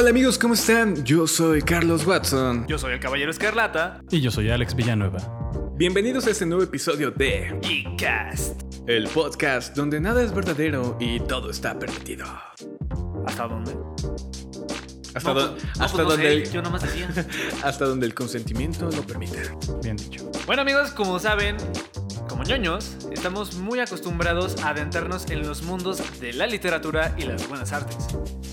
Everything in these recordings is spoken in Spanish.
Hola amigos, ¿cómo están? Yo soy Carlos Watson. Yo soy el Caballero Escarlata. Y yo soy Alex Villanueva. Bienvenidos a este nuevo episodio de Geekcast. El podcast donde nada es verdadero y todo está permitido. ¿Hasta dónde? Hasta, No, do- pues- no, hasta pues no donde sé, el, Yo nomás decía. hasta donde el consentimiento lo permita. Bien dicho. bueno amigos, como saben, como ñoños, estamos muy acostumbrados a adentrarnos en los mundos de la literatura y las buenas artes.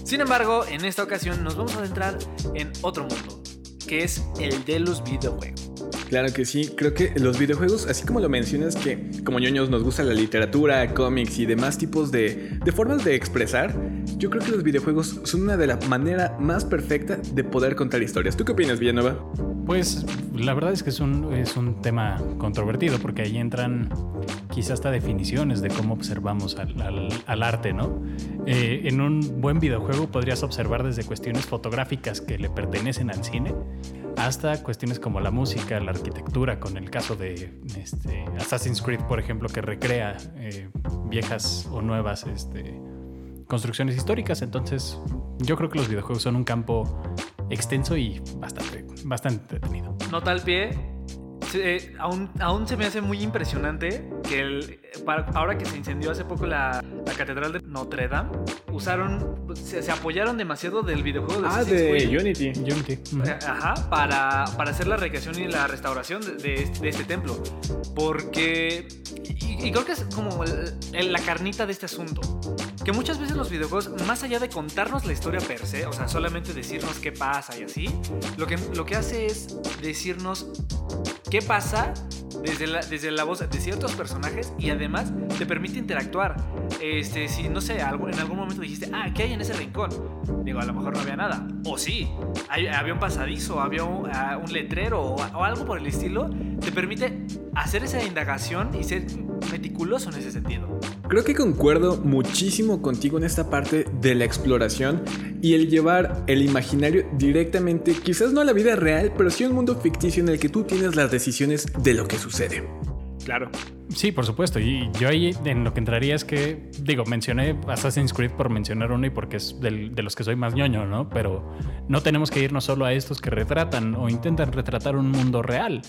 Sin embargo, en esta ocasión nos vamos a adentrar en otro mundo, que es el de los videojuegos. Claro que sí, creo que los videojuegos, así como lo mencionas que como ñoños nos gusta la literatura, cómics y demás tipos de, de formas de expresar, yo creo que los videojuegos son una de las maneras más perfecta de poder contar historias. ¿Tú qué opinas, Villanueva? Pues la verdad es que es un, es un tema controvertido porque ahí entran quizás hasta definiciones de cómo observamos al arte, ¿no? Eh, en un buen videojuego podrías observar desde cuestiones fotográficas que le pertenecen al cine hasta cuestiones como la música, la arquitectura, con el caso de este, Assassin's Creed, por ejemplo, que recrea eh, viejas o nuevas este, construcciones históricas. Entonces, yo creo que los videojuegos son un campo extenso y bastante, bastante entretenido. Nota al pie. Eh, aún, aún se me hace muy impresionante que el, para- ahora que se incendió hace poco la, la catedral de Notre Dame, usaron, se, se apoyaron demasiado del videojuego de Ah, Assassin's de Creed. Unity. Unity. Eh, Ajá, para, para hacer la recreación y la restauración de, de- de este templo. Porque. Y, y creo que es como el- el- la carnita de este asunto. Que muchas veces los videojuegos, más allá de contarnos la historia per se, o sea, solamente decirnos qué pasa y así, lo que, lo que hace es decirnos qué pasa desde la, desde la voz de ciertos personajes y además te permite interactuar. Este, si no sé, algo, en algún momento dijiste, ah, ¿qué hay en ese rincón? Digo, a lo mejor no había nada. O sí, hay- había un pasadizo, había un, un letrero o, o algo por el estilo. Te permite hacer esa indagación y ser meticuloso en ese sentido. Creo que concuerdo muchísimo contigo en esta parte de la exploración y el llevar el imaginario directamente, quizás no a la vida real, pero sí a un mundo ficticio en el que tú tienes las decisiones de lo que sucede. Claro. Sí, por supuesto. Y yo ahí en lo que entraría es que, digo, mencioné Assassin's Creed por mencionar uno y porque es del- de los que soy más ñoño, ¿no? Pero no tenemos que irnos solo a estos que retratan o intentan retratar un mundo real.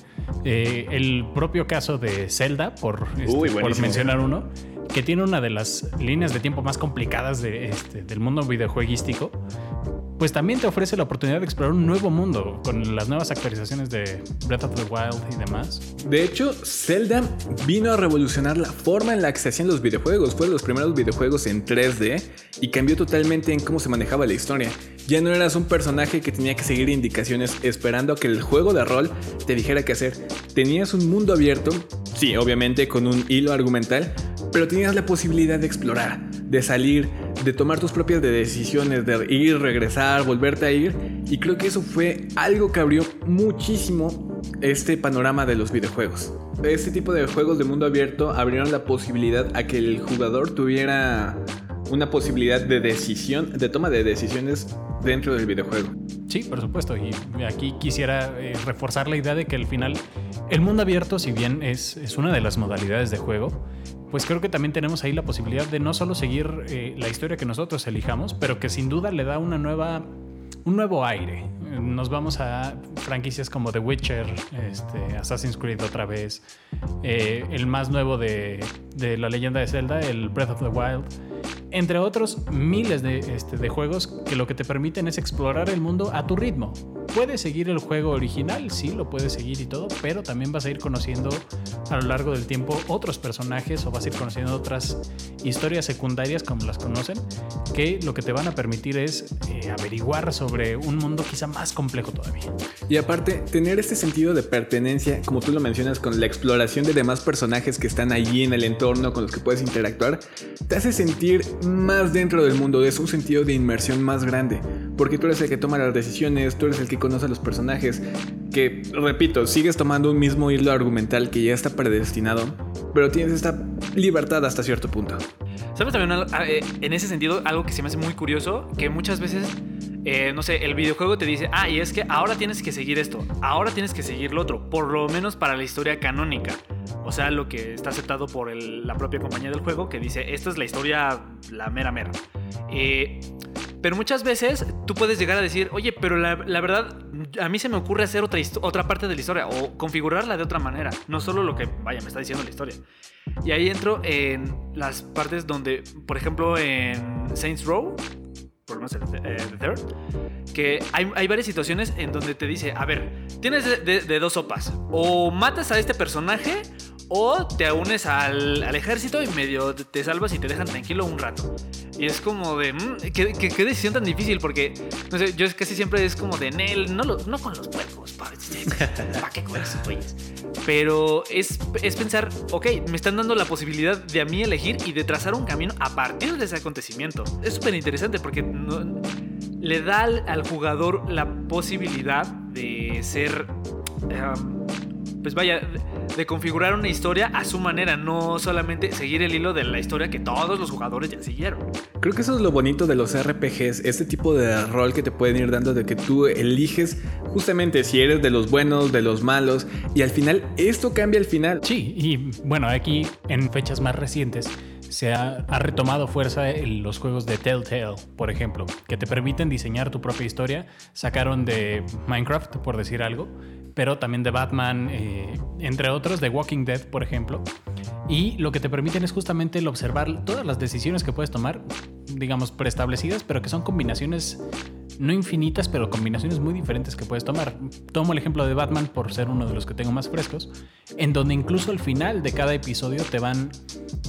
Eh, el propio caso de Zelda, por, este, Uy, por buenísimo. mencionar uno, que tiene una de las líneas de tiempo más complicadas este, del mundo videojueguístico, pues también te ofrece la oportunidad de explorar un nuevo mundo con las nuevas actualizaciones de Breath of the Wild y demás. De hecho, Zelda vino a revolucionar la forma en la que se hacían los videojuegos. Fue de los primeros videojuegos en 3D y cambió totalmente en cómo se manejaba la historia. Ya no eras un personaje que tenía que seguir indicaciones esperando a que el juego de rol te dijera qué hacer. Tenías un mundo abierto, sí, obviamente con un hilo argumental, pero tenías la posibilidad de explorar, de salir, de tomar tus propias decisiones, de ir, regresar, volverte a ir. Y creo que eso fue algo que abrió muchísimo este panorama de los videojuegos. Este tipo de juegos de mundo abierto abrieron la posibilidad a que el jugador tuviera una posibilidad de decisión, de toma de decisiones dentro del videojuego. Sí, por supuesto. Y aquí quisiera eh, reforzar la idea de que al final el mundo abierto, si bien es, es una de las modalidades de juego, pues creo que también tenemos ahí la posibilidad de no solo seguir eh, la historia que nosotros elijamos, pero que sin duda le da una nueva, un nuevo aire. Nos vamos a franquicias como The Witcher, este, Assassin's Creed otra vez, eh, el más nuevo de, de la leyenda de Zelda, el Breath of the Wild entre otros miles de, este, de juegos que lo que te permiten es explorar el mundo a tu ritmo. Puedes seguir el juego original, sí, lo puedes seguir y todo, pero también vas a ir conociendo a lo largo del tiempo otros personajes o vas a ir conociendo otras historias secundarias como las conocen, que lo que te van a permitir es eh, averiguar sobre un mundo quizá más complejo todavía. Y aparte, tener este sentido de pertenencia, como tú lo mencionas, con la exploración de demás personajes que están allí en el entorno con los que puedes interactuar, te hace sentir más dentro del mundo, es un sentido de inmersión más grande, porque tú eres el que toma las decisiones, tú eres el que conoce a los personajes, que, repito, sigues tomando un mismo hilo argumental que ya está predestinado, pero tienes esta libertad hasta cierto punto. ¿Sabes también eh, en ese sentido algo que se me hace muy curioso? Que muchas veces, eh, no sé, el videojuego te dice, ah, y es que ahora tienes que seguir esto, ahora tienes que seguir lo otro, por lo menos para la historia canónica. O sea, lo que está aceptado por el- la propia compañía del juego que dice, esta es la historia, la mera mera. Eh, Pero muchas veces tú puedes llegar a decir, oye, pero la, verdad, a mí se me ocurre hacer otra, otra parte de la historia o configurarla de otra manera, no solo lo que, vaya, me está diciendo la historia. Y ahí entro en las partes donde, por ejemplo, en Saints Row, por lo menos eh, The Third, que hay, hay, varias situaciones en donde te dice, a ver, tienes de, de dos sopas, o matas a este personaje o te unes al, al, ejército y medio te salvas y te dejan tranquilo un rato. Y es como de, mmm, ¿qué, qué, qué, decisión tan difícil, porque, no sé, yo casi siempre es como de, Nel, no, lo, no con los puercos, ¿para qué con esos güeyes? Pero es, es pensar, ok, me están dando la posibilidad de a mí elegir y de trazar un camino a partir de ese acontecimiento. Es súper interesante porque no, le da al, al, jugador la posibilidad de ser... Um, pues vaya, de configurar una historia a su manera, no solamente seguir el hilo de la historia que todos los jugadores ya siguieron. Creo que eso es lo bonito de los RPGs, este tipo de rol que te pueden ir dando de que tú eliges justamente si eres de los buenos, de los malos, y al final esto cambia al final. Sí, y bueno, aquí en fechas más recientes se ha, ha, retomado fuerza en los juegos de Telltale, por ejemplo, que te permiten diseñar tu propia historia. Sacaron de Minecraft, por decir algo, pero también de Batman, eh, entre otros, de Walking Dead, por ejemplo. Y lo que te permiten es justamente el observar todas las decisiones que puedes tomar, digamos, preestablecidas, pero que son combinaciones no infinitas, pero combinaciones muy diferentes que puedes tomar. Tomo el ejemplo de Batman por ser uno de los que tengo más frescos, en donde incluso al final de cada episodio te van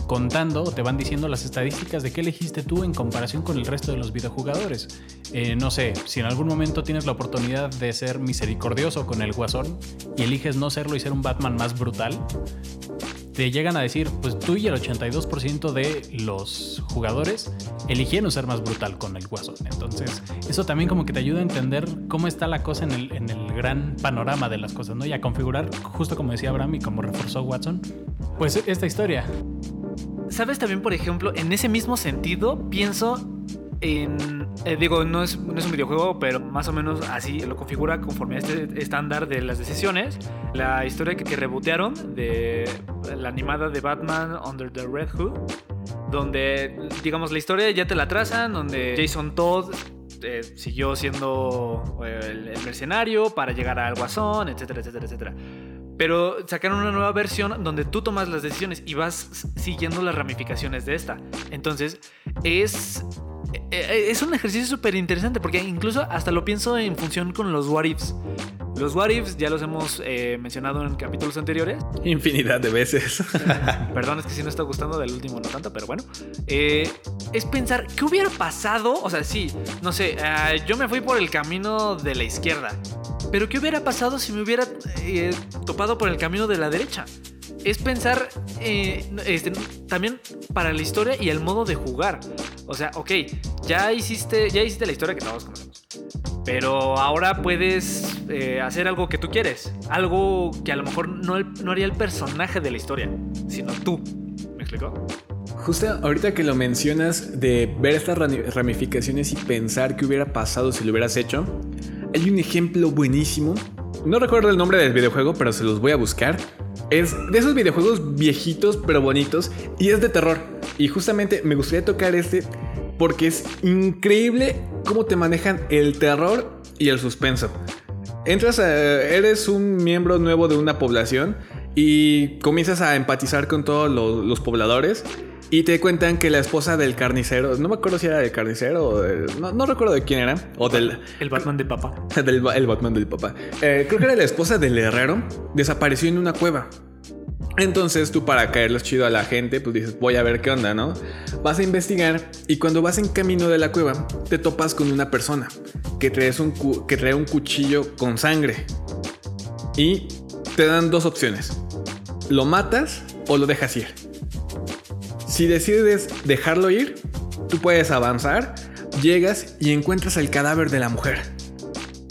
contando o te van diciendo las estadísticas de qué elegiste tú en comparación con el resto de los videojugadores. Eh, no sé, si en algún momento tienes la oportunidad de ser misericordioso con el guasón y eliges no serlo y ser un Batman más brutal, te llegan a decir, pues tú y el 82% de los jugadores eligieron ser más brutal con el Guasón. Entonces, eso también como que te ayuda a entender cómo está la cosa en el, en el gran panorama de las cosas, ¿no? Y a configurar, justo como decía Abraham y como reforzó Watson, pues esta historia. ¿Sabes también, por ejemplo, en ese mismo sentido, pienso en, eh, digo, no es, no es, un videojuego, pero más o menos así lo configura conforme a este estándar de las decisiones. La historia que, que rebotearon de la animada de Batman Under the Red Hood, donde, digamos, la historia ya te la trazan, donde Jason Todd eh, siguió siendo eh, el, mercenario para llegar al guasón, etcétera, etcétera, etcétera. Pero sacaron una nueva versión donde tú tomas las decisiones y vas siguiendo las ramificaciones de esta. Entonces, es es un ejercicio súper interesante porque incluso hasta lo pienso en función con los what ifs. Los what ifs ya los hemos eh, mencionado en capítulos anteriores. Infinidad de veces. Perdón, es que si no está gustando del último no tanto, pero bueno. Eh, es pensar, ¿qué hubiera pasado? O sea, sí, no sé, uh, yo me fui por el camino de la izquierda. Pero ¿qué hubiera pasado si me hubiera eh, topado por el camino de la derecha? Es pensar eh, este, también para la historia y el modo de jugar. O sea, ok, ya hiciste, ya hiciste la historia que todos conocemos. Pero ahora puedes eh, hacer algo que tú quieres. Algo que a lo mejor no, no haría el personaje de la historia, sino tú. ¿Me explico? Justo ahorita que lo mencionas de ver estas ramificaciones y pensar qué hubiera pasado si lo hubieras hecho, hay un ejemplo buenísimo. No recuerdo el nombre del videojuego, pero se los voy a buscar es de esos videojuegos viejitos pero bonitos y es de terror. Y justamente me gustaría tocar este porque es increíble cómo te manejan el terror y el suspenso. Entras a, eres un miembro nuevo de una población y comienzas a empatizar con todos los, los pobladores y te cuentan que la esposa del carnicero, no me acuerdo si era del carnicero o no, no, recuerdo de quién era. O del. El Batman del papá. del, el Batman del papá. Eh, creo que era la esposa del herrero. Desapareció en una cueva. Entonces tú para caerles chido a la gente, pues dices, voy a ver qué onda, ¿no? Vas a investigar y cuando vas en camino de la cueva, te topas con una persona que, traes un que trae un cuchillo con sangre. Y te dan dos opciones. Lo matas o lo dejas ir. Si decides dejarlo ir, tú puedes avanzar, llegas y encuentras el cadáver de la mujer.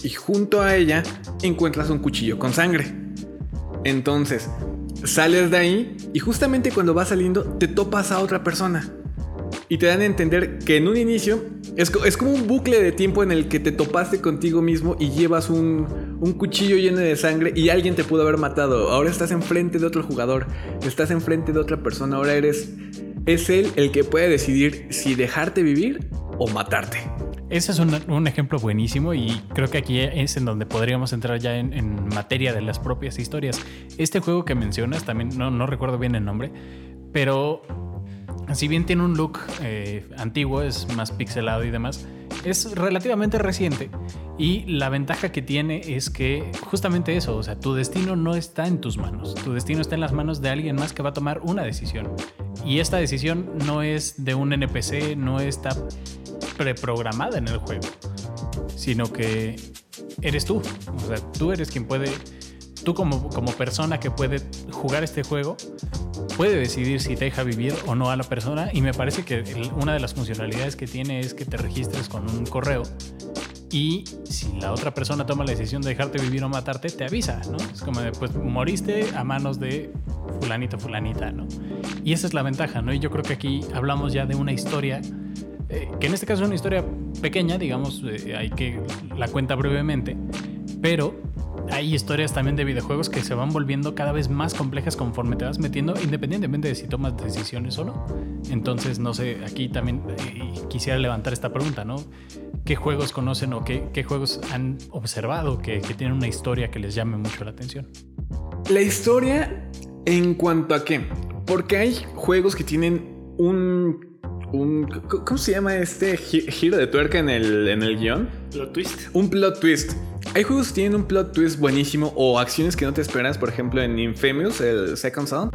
Y junto a ella encuentras un cuchillo con sangre. Entonces, sales de ahí y justamente cuando vas saliendo te topas a otra persona. Y te dan a entender que en un inicio es, es, como un bucle de tiempo en el que te topaste contigo mismo y llevas un, un, cuchillo lleno de sangre y alguien te pudo haber matado. Ahora estás enfrente de otro jugador, estás enfrente de otra persona, ahora eres es él el que puede decidir si dejarte vivir o matarte. Ese es un, ejemplo buenísimo y creo que aquí es en donde podríamos entrar ya en, materia de las propias historias. Este juego que mencionas, también no, no recuerdo bien el nombre, pero si bien tiene un look eh, antiguo, es más pixelado y demás, es relativamente reciente y la ventaja que tiene es que justamente eso, o sea, tu destino no está en tus manos, tu destino está en las manos de alguien más que va a tomar una decisión. Y esta decisión no es de un NPC, no está preprogramada en el juego, sino que eres tú, o sea, tú eres quien puede tú como, como persona que puede jugar este juego, puede decidir si deja vivir o no a la persona. Y me parece que una de las funcionalidades que tiene es que te registres con un correo. Y si la otra persona toma la decisión de dejarte vivir o matarte, te avisa, ¿no? Es como de, pues moriste a manos de fulanito, fulanita, ¿no? Y esa es la ventaja, ¿no? Y yo creo que aquí hablamos ya de una historia, eh, que en este caso es una historia pequeña, digamos, eh, hay que la cuenta brevemente, pero hay historias también de videojuegos que se van volviendo cada vez más complejas conforme te vas metiendo, independientemente de si tomas decisiones o no. Entonces, no sé, aquí también eh, quisiera levantar esta pregunta, ¿no? ¿Qué juegos conocen o qué, qué juegos han observado que, que, tienen una historia que les llame mucho la atención? La historia en cuanto a qué? Porque hay juegos que tienen un un ¿cómo se llama este giro de tuerca en el, en el guion? Plot twist. Un plot twist. Hay juegos que tienen un plot twist buenísimo o acciones que no te esperas, por ejemplo en Infamous, el Second Son.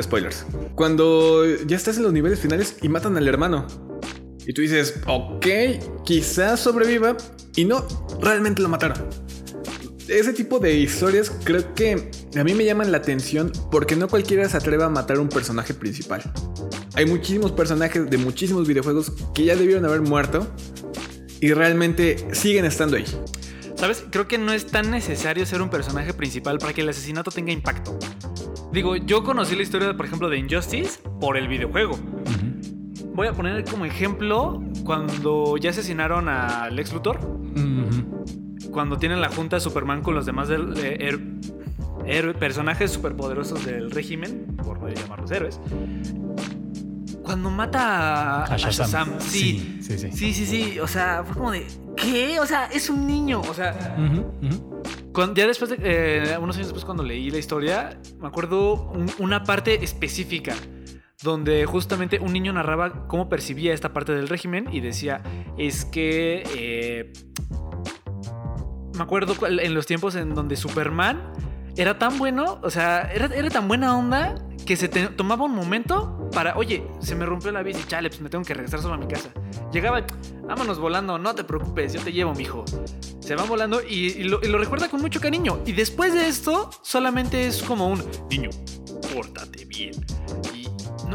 Spoilers. Cuando ya estás en los niveles finales y matan al hermano. Y tú dices, ok, quizás sobreviva. Y no, realmente lo mataron. Ese tipo de historias creo que a mí me llaman la atención porque no cualquiera se atreve a matar a un personaje principal. Hay muchísimos personajes de muchísimos videojuegos que ya debieron haber muerto y realmente siguen estando ahí. ¿Sabes? Creo que no es tan necesario ser un personaje principal para que el asesinato tenga impacto. Digo, yo conocí la historia, por ejemplo, de Injustice por el videojuego. Voy a poner como ejemplo cuando ya asesinaron a Lex Luthor. Cuando tienen la junta de Superman con los demás personajes superpoderosos del régimen, por llamarlos héroes cuando mata a, Shazam. Sí. Sí, sí, sí. Sí, sí, O sea, fue como de. ¿Qué? O sea, es un niño. O sea. ya después de. Eh, unos años después, cuando leí la historia, me acuerdo una parte específica. Donde justamente un niño narraba cómo percibía esta parte del régimen y decía: Es que. Eh, me acuerdo en los tiempos en donde Superman era tan bueno, o sea, era, era tan buena onda que se tomaba un momento para, oye, se me rompió la bici, chale, pues me tengo que regresar solo a mi casa. Llegaba, vámonos volando, no te preocupes, yo te llevo, mijo. Se van volando y, lo, recuerda con mucho cariño. Y después de esto, solamente es como un niño, pórtate bien.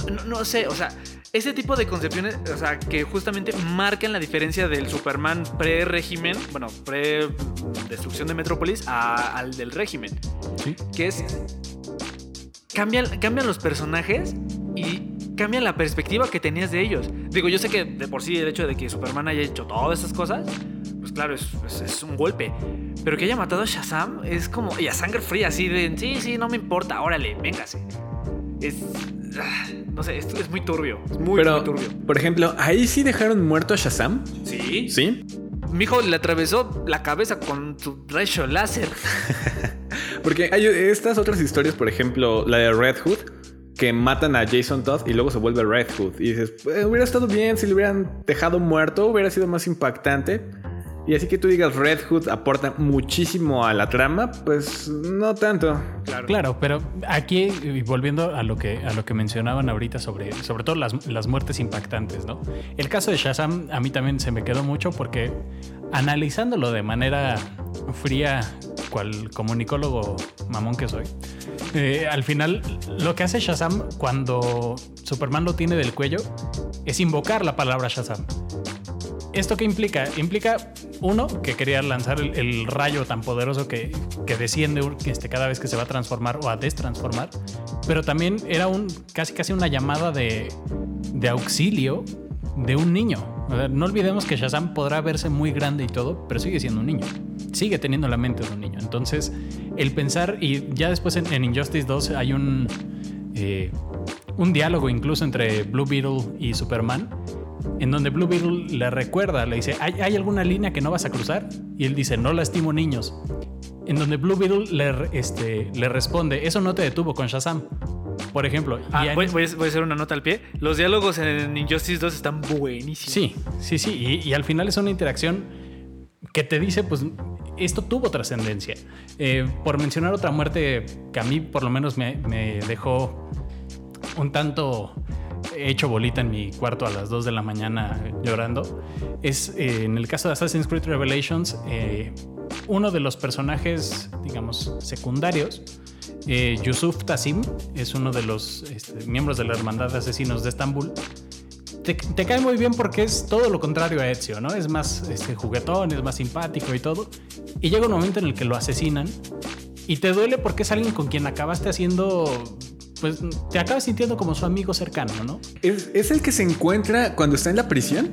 Y no, no sé, o sea, ese tipo de concepciones, o sea, que justamente marcan la diferencia del Superman pre-régimen, bueno, pre-destrucción de Metrópolis, al del régimen. ¿Sí? Que es. Cambian, cambian los personajes y cambian la perspectiva que tenías de ellos. Digo, yo sé que de por sí el hecho de que Superman haya hecho todas esas cosas, pues claro, es, es, un golpe. Pero que haya matado a Shazam es como. Y a sangre fría, así de. Sí, sí, no me importa, órale, véngase. Es. Ah, no sé, esto es muy turbio. Es muy, muy turbio. Por ejemplo, ahí sí dejaron muerto a Shazam. Sí. Sí. Mi hijo le atravesó la cabeza con su rayo láser. Porque hay estas otras historias, por ejemplo, la de Red Hood, que matan a Jason Todd y luego se vuelve Red Hood. Y dices, pues, hubiera estado bien si le hubieran dejado muerto, hubiera sido más impactante. Y así que tú digas Red Hood aporta muchísimo a la trama, pues no tanto. Claro, pero aquí, volviendo a lo que, a lo que mencionaban ahorita sobre, sobre todo las, las muertes impactantes, ¿no? El caso de Shazam a mí también se me quedó mucho porque analizándolo de manera fría, cual comunicólogo mamón que soy, eh, al final lo que hace Shazam cuando Superman lo tiene del cuello es invocar la palabra Shazam. ¿Esto qué implica? Implica, uno, que quería lanzar el, rayo tan poderoso que, que desciende este, cada vez que se va a transformar o a destransformar, pero también era un, casi casi una llamada de, de auxilio de un niño. no olvidemos que Shazam podrá verse muy grande y todo, pero sigue siendo un niño. Sigue teniendo la mente de un niño. Entonces, el pensar, y ya después en, Injustice 2 hay un, eh, un diálogo incluso entre Blue Beetle y Superman en donde Blue Beetle le recuerda, le dice, ¿hay, ¿hay alguna línea que no vas a cruzar? Y él dice, no lastimo niños. En donde Blue Beetle le, este, le responde, eso no te detuvo con Shazam. Por ejemplo. Ah, voy, a voy a hacer una nota al pie. Los diálogos en Injustice 2 están buenísimos. Sí, sí, sí. Y, y al final es una interacción que te dice, pues, esto tuvo trascendencia. Eh, por mencionar otra muerte que a mí por lo menos me, me dejó un tanto hecho bolita en mi cuarto a las 2 de la mañana llorando, es eh, en el caso de Assassin's Creed Revelations, eh, uno de los personajes, digamos, secundarios, eh, Yusuf Tassim, es uno de los este, miembros de la Hermandad de Asesinos de Estambul. Te, te cae muy bien porque es todo lo contrario a Ezio, ¿no? Es más este, juguetón, es más simpático y todo. Y llega un momento en el que lo asesinan y te duele porque es alguien con quien acabaste haciendo. Pues te acabas sintiendo como su amigo cercano, ¿no? ¿Es, es el que se encuentra cuando está en la prisión?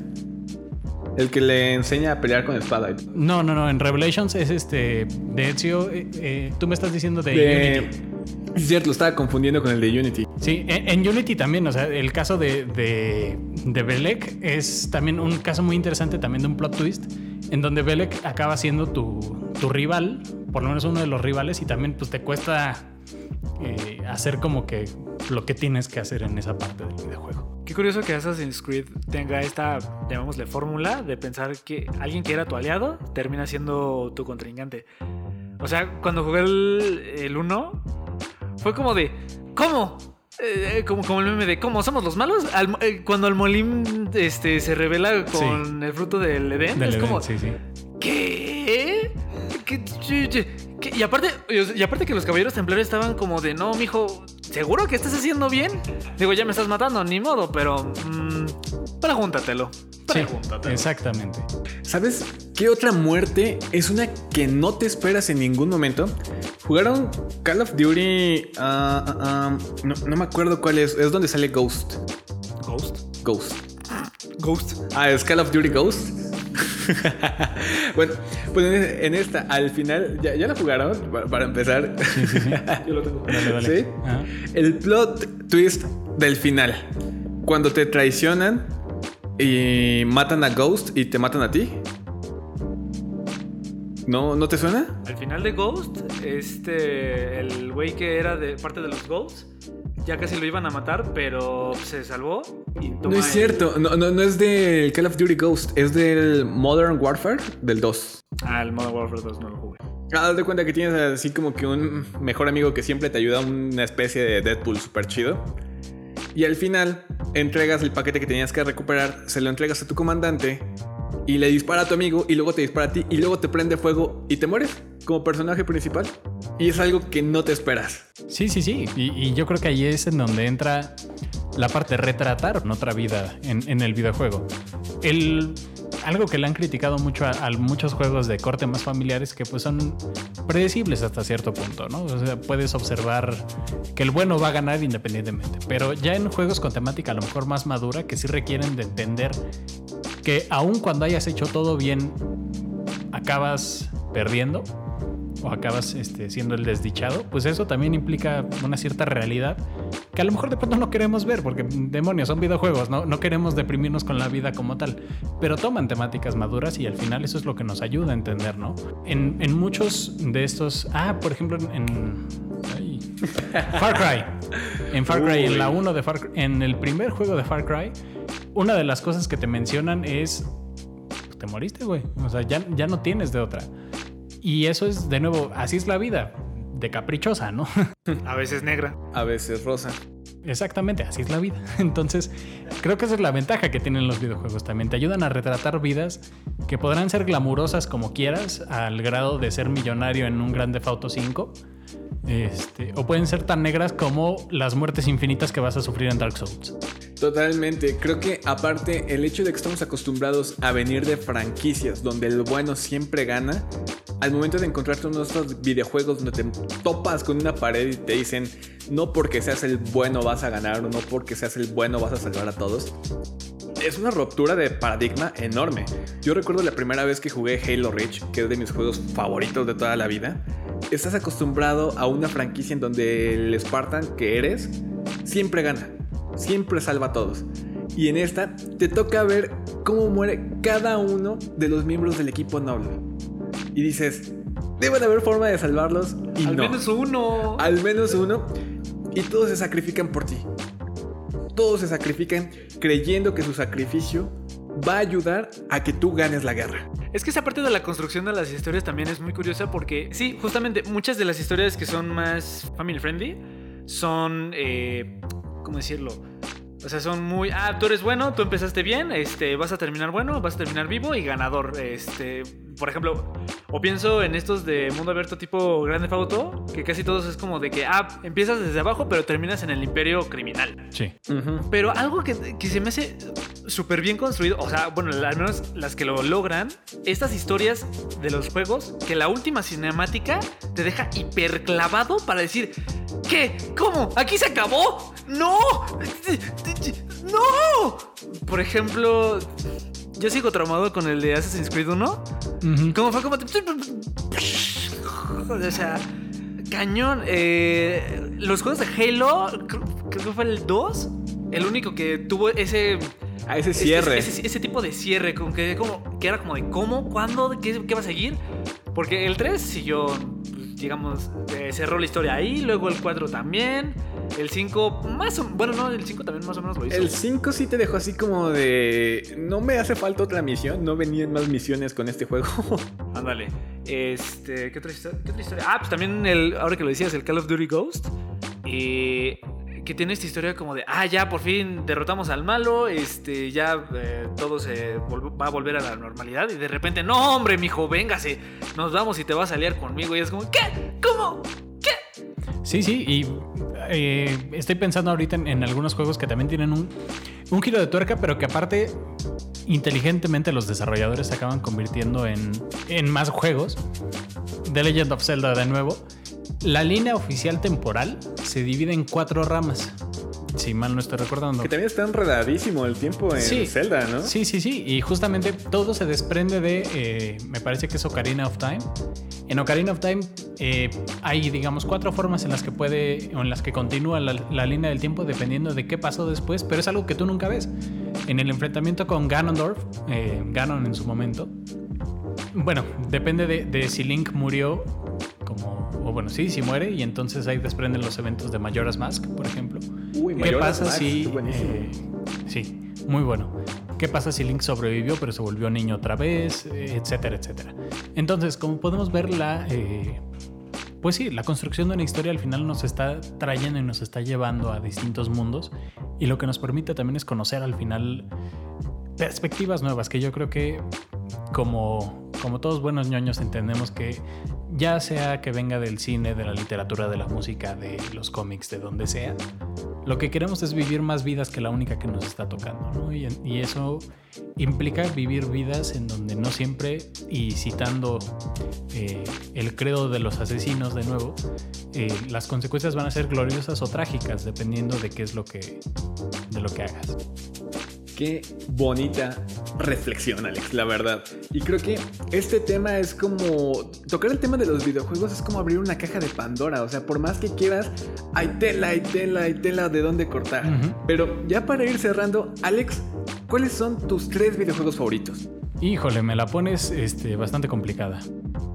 El que le enseña a pelear con espada. No, no, no. En Revelations es este. De Ezio, eh, eh, tú me estás diciendo de, De... Unity. Es cierto, lo estaba confundiendo con el de Unity. Sí, en, en Unity también, o sea, el caso de, de, de Belek es también un caso muy interesante, también de un plot twist, en donde Belek acaba siendo tu, tu rival, por lo menos uno de los rivales, y también pues te cuesta eh, hacer como que lo que tienes que hacer en esa parte del videojuego. Qué curioso que Assassin's Creed tenga esta, llamémosle, fórmula de pensar que alguien que era tu aliado termina siendo tu contrincante. O sea, cuando jugué el 1, fue como de, ¿cómo? Eh, como, como el meme de ¿cómo somos los malos? Al- eh, cuando Almolín este, se revela con el fruto del Edén, Del es Edén, como, sí, sí. ¿qué? ¿Qué? ¿Qué? Y aparte, y aparte que los caballeros templarios estaban como de, no, mijo, ¿seguro que estás haciendo bien? Digo, ya me estás matando, ni modo, pero mm, pregúntatelo. Sí, Pregúntatelo. exactamente. ¿Sabes qué otra muerte es una que no te esperas en ningún momento? Jugaron Call of Duty. ah, ah, ah, no, no me acuerdo cuál es. Es donde sale Ghost. Ghost. Ghost. Ghost. Ah, es Call of Duty Ghost. bueno, pues en, en esta, al final, ¿ya, ya la jugaron? Pa- Para, empezar. Sí, sí, sí. Yo lo tengo. Dale, dale. ¿Sí? Ajá. El plot twist del final. Cuando te traicionan y matan a Ghost y te matan a ti. ¿No, ¿no te suena? Al final de Ghost, este, el güey que era de parte de los Ghosts, ya casi lo iban a matar, pero se salvó y No es el- cierto, no, no, no es del Call of Duty Ghost, es del Modern Warfare del 2. Ah, el Modern Warfare 2 no lo jugué. Ah, Haz de cuenta que tienes así como que un mejor amigo que siempre te ayuda, una especie de Deadpool súper chido. Y al final entregas el paquete que tenías que recuperar, se lo entregas a tu comandante y le dispara a tu amigo y luego te dispara a ti y luego te prende fuego y te mueres como personaje principal. Y es algo que no te esperas. Sí, sí, sí. Y, yo creo que ahí es en donde entra la parte de retratar otra vida en, el videojuego. El, algo que le han criticado mucho a, a muchos juegos de corte más familiares que pues son predecibles hasta cierto punto, ¿no? O sea, puedes observar que el bueno va a ganar independientemente. Pero ya en juegos con temática a lo mejor más madura que sí requieren de entender que aun cuando hayas hecho todo bien, acabas perdiendo o acabas este, siendo el desdichado, pues eso también implica una cierta realidad que a lo mejor de pronto no queremos ver, porque demonios, son videojuegos, ¿no? no queremos deprimirnos con la vida como tal, pero toman temáticas maduras y al final eso es lo que nos ayuda a entender, ¿no? En, en muchos de estos, ah, por ejemplo, en... ay, Far Cry. En Far Cry, en la 1 de Far Cry, en el primer juego de Far Cry, una de las cosas que te mencionan es, pues te moriste, güey. O sea, ya, ya no tienes de otra. Y eso es, de nuevo, así es la vida, de caprichosa, ¿no? A veces negra. A veces rosa. Exactamente, así es la vida. Entonces, creo que esa es la ventaja que tienen los videojuegos también. Te ayudan a retratar vidas que podrán ser glamurosas como quieras, al grado de ser millonario en un Grand Theft Auto 5. Este, o pueden ser tan negras como las muertes infinitas que vas a sufrir en Dark Souls. Totalmente. Creo que aparte el hecho de que estamos acostumbrados a venir de franquicias donde el bueno siempre gana, al momento de encontrarte uno de estos videojuegos donde te topas con una pared y te dicen no porque seas el bueno vas a ganar o no porque seas el bueno vas a salvar a todos. Es una ruptura de paradigma enorme. Yo recuerdo la primera vez que jugué Halo Reach, que es de mis juegos favoritos de toda la vida. Estás acostumbrado a una franquicia en donde el Spartan que eres siempre gana, siempre salva a todos. Y en esta te toca ver cómo muere cada uno de los miembros del equipo noble. Y dices, debe de haber forma de salvarlos. Y Al no. menos uno. Al menos uno. Y todos se sacrifican por ti. Todos se sacrifican creyendo que su sacrificio va a ayudar a que tú ganes la guerra. Es que esa parte de la construcción de las historias también es muy curiosa porque, sí, justamente muchas de las historias que son más family friendly son, eh, ¿cómo decirlo? O sea, son muy, ah, tú eres bueno, tú empezaste bien, este, vas a terminar bueno, vas a terminar vivo y ganador. Este, por ejemplo, o pienso en estos de mundo abierto tipo Grande Auto, que casi todos es como de que, ah, empiezas desde abajo, pero terminas en el imperio criminal. Sí. Pero algo que, que se me hace súper bien construido, o sea, bueno, al menos las que lo logran, estas historias de los juegos, que la última cinemática te deja hiperclavado para decir, ¿qué? ¿Cómo? ¿Aquí se acabó? ¡No! ¡No! Por ejemplo, yo sigo traumado con el de Assassin's Creed 1. Ujú. ¿Cómo fue? como O sea, cañón. Eh, los juegos de Halo, creo, que fue el 2, el único que tuvo ese... A ese ese- cierre. Ese, ese tipo de cierre, como que, como, que era como de cómo, cuándo, qué, qué va a seguir. Porque el 3 siguió, digamos, eh, cerró la historia ahí, luego el 4 también. El 5, más o Bueno, no, el 5 también más o menos lo hizo. El 5 sí te dejó así como de... No me hace falta otra misión, no venían más misiones con este juego. Ándale. Este, ¿qué otra, historia? ¿qué otra historia? Ah, pues también el, ahora que lo decías, el Call of Duty Ghost. eh, que tiene esta historia como de, ah, ya por fin derrotamos al malo, este, ya eh, todo se va a volver a la normalidad. Y de repente, no, hombre, mijo, véngase, nos vamos y te vas a aliar conmigo. Y es como, ¿qué? ¿Cómo? ¿Qué? Sí, sí, y eh, estoy pensando ahorita en, en algunos juegos que también tienen un, un giro de tuerca, pero que aparte inteligentemente los desarrolladores se acaban convirtiendo en, en más juegos. The Legend of Zelda de nuevo. La línea oficial temporal se divide en cuatro ramas, si mal no estoy recordando. que también está enredadísimo el tiempo en Sí. Zelda, ¿no? Sí, sí, sí. Y justamente todo se desprende de, eh, me parece que es Ocarina of Time. En Ocarina of Time eh, hay, digamos, cuatro formas en las que puede, o en las que continúa la, la línea del tiempo dependiendo de qué pasó después, pero es algo que tú nunca ves. En el enfrentamiento con Ganondorf, eh, Ganon en su momento, bueno, depende de, de si Link murió como, o bueno, sí, si muere, y entonces ahí desprenden los eventos de Majora's Mask, por ejemplo. Uy, ¿Qué pasa si... eh, sí, muy bueno. ¿Qué pasa si Link sobrevivió pero se volvió niño otra vez? Eh, etcétera, etcétera. Entonces, como podemos ver, la... eh, pues sí, la construcción de una historia al final nos está trayendo y nos está llevando a distintos mundos y lo que nos permite también es conocer al final perspectivas nuevas que yo creo que como, como todos buenos ñoños entendemos que ya sea que venga del cine, de la literatura, de la música, de los cómics, de donde sea, lo que queremos es vivir más vidas que la única que nos está tocando, ¿no? Y, eso implica vivir vidas en donde no siempre, y citando eh, el credo de los asesinos de nuevo, eh, las consecuencias van a ser gloriosas o trágicas, dependiendo de qué es lo que, de lo que hagas. Qué bonita reflexión, Alex, la verdad. Y creo que este tema es como... Tocar el tema de los videojuegos es como abrir una caja de Pandora. O sea, por más que quieras, hay tela, hay tela, hay tela de dónde cortar. Pero ya para ir cerrando, Alex, ¿cuáles son tus tres videojuegos favoritos? Híjole, me la pones este, bastante complicada.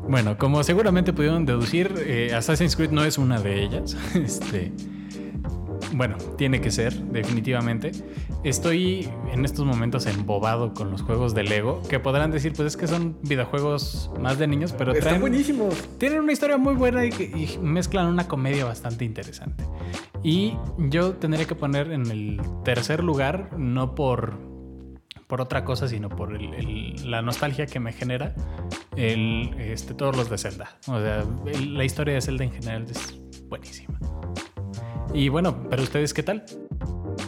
Bueno, como seguramente pudieron deducir, eh, Assassin's Creed no es una de ellas. Este, bueno, tiene que ser, definitivamente. Estoy en estos momentos embobado con los juegos de Lego, que podrán decir, pues es que son videojuegos más de niños, pero Están traen, buenísimos. tienen una historia muy buena y, que- y mezclan una comedia bastante interesante. Y yo tendría que poner en el tercer lugar, no por, por otra cosa, sino por el- el- la nostalgia que me genera, el, este, todos los de Zelda. O sea, la historia de Zelda en general es buenísima. Y bueno, pero ustedes qué tal?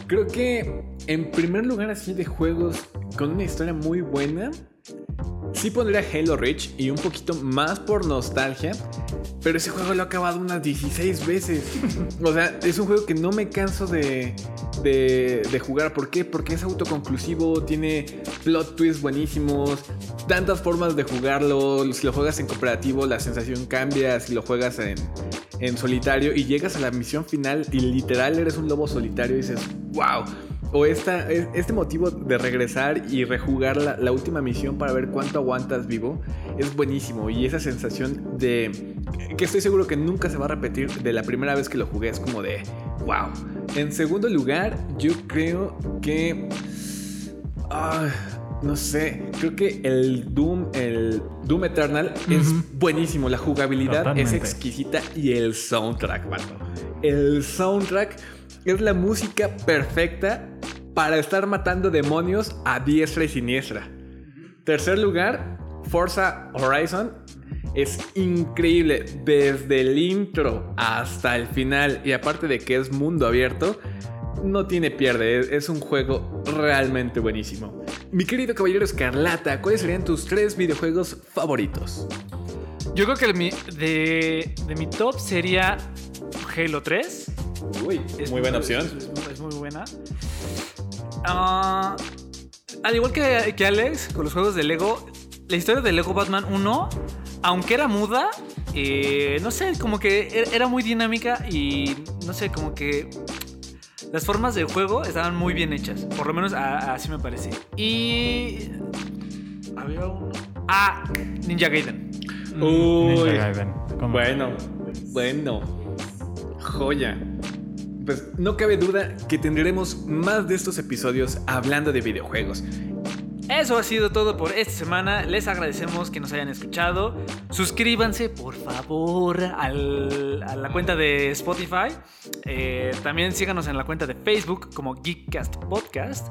Creo que en primer lugar así de juegos con una historia muy buena, sí pondría Halo Reach y un poquito más por nostalgia, pero ese juego lo he acabado unas 16 veces. O sea, es un juego que no me canso de, de, de jugar. ¿Por qué? Porque es autoconclusivo, tiene plot twists buenísimos, tantas formas de jugarlo. Si lo juegas en cooperativo, la sensación cambia. Si lo juegas en, en solitario y llegas a la misión final y literal eres un lobo solitario y dices, wow. o esta, este motivo de regresar y rejugar la, la, última misión para ver cuánto aguantas vivo es buenísimo. Y esa sensación de que estoy seguro que nunca se va a repetir de la primera vez que lo jugué es como de wow. En segundo lugar, yo creo que... Ah, no sé, creo que el Doom, el Doom Eternal es buenísimo. La jugabilidad es exquisita y el soundtrack, mano. El soundtrack es la música perfecta para estar matando demonios a diestra y siniestra. Tercer lugar, Forza Horizon. Es increíble desde el intro hasta el final y aparte de que es mundo abierto, no tiene pierde, es un juego realmente buenísimo. Mi querido caballero Escarlata, ¿cuáles serían tus tres videojuegos favoritos? Yo creo que de, mi top sería Halo 3. Uy, es muy buena opción. Es, muy buena. Ah, al igual que, que Alex, con los juegos de Lego, la historia de Lego Batman 1, aunque era muda, eh, no sé, como que era muy dinámica y no sé, como que las formas del juego estaban muy bien hechas. Por lo menos así me parece. Y. Había uno. Ah, Ninja Gaiden. Uy. Ninja Gaiden. Bueno, bueno. Joya. Pues no cabe duda que tendremos más de estos episodios hablando de videojuegos. Eso ha sido todo por esta semana. Les agradecemos que nos hayan escuchado. Suscríbanse, por favor, a la cuenta de Spotify. Eh, también síganos en la cuenta de Facebook como Geekcast Podcast.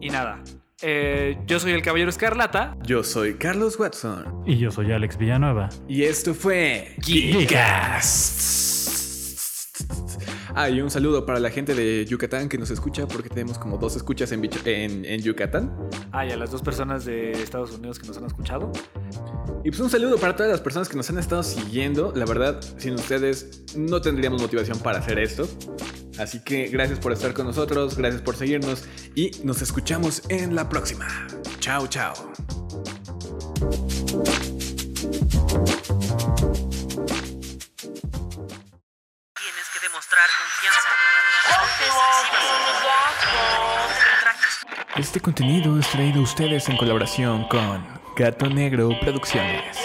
Y nada, eh, yo soy el Caballero Escarlata. Yo soy Carlos Watson. Y yo soy Alex Villanueva. Y esto fue Geekcast. Ah, y un saludo para la gente de Yucatán que nos escucha, porque tenemos como dos escuchas en, en, Yucatán. Ah, y a las dos personas de Estados Unidos que nos han escuchado. Y pues un saludo para todas las personas que nos han estado siguiendo. La verdad, sin ustedes no tendríamos motivación para hacer esto. Así que gracias por estar con nosotros, gracias por seguirnos y nos escuchamos en la próxima. Chao, chao. Este contenido es traído a ustedes en colaboración con Gato Negro Producciones.